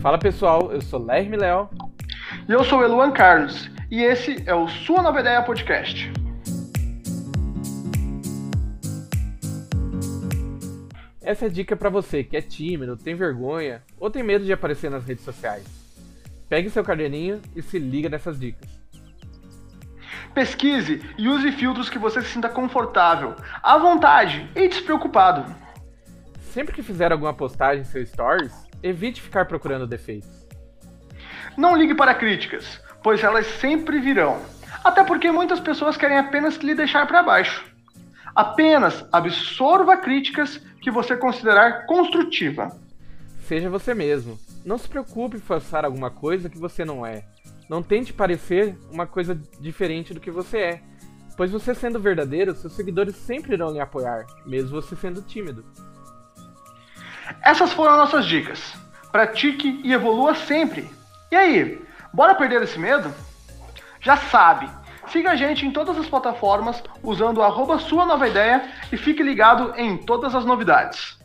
Fala pessoal, eu sou Lerme Léo. E eu sou Eluan Carlos. E esse é o Sua Nova Ideia Podcast. Essa é a dica para você que é tímido, tem vergonha ou tem medo de aparecer nas redes sociais. Pegue seu caderninho e se liga nessas dicas. Pesquise e use filtros que você se sinta confortável, à vontade e despreocupado. Sempre que fizer alguma postagem em seu stories, evite ficar procurando defeitos. Não ligue para críticas, pois elas sempre virão. Até porque muitas pessoas querem apenas lhe deixar para baixo. Apenas absorva críticas que você considerar construtiva. Seja você mesmo. Não se preocupe em forçar alguma coisa que você não é. Não tente parecer uma coisa diferente do que você é. Pois você sendo verdadeiro, seus seguidores sempre irão lhe apoiar, mesmo você sendo tímido. Essas foram nossas dicas. Pratique e evolua sempre. E aí, bora perder esse medo? Já sabe, siga a gente em todas as plataformas usando o arroba sua nova ideia e fique ligado em todas as novidades.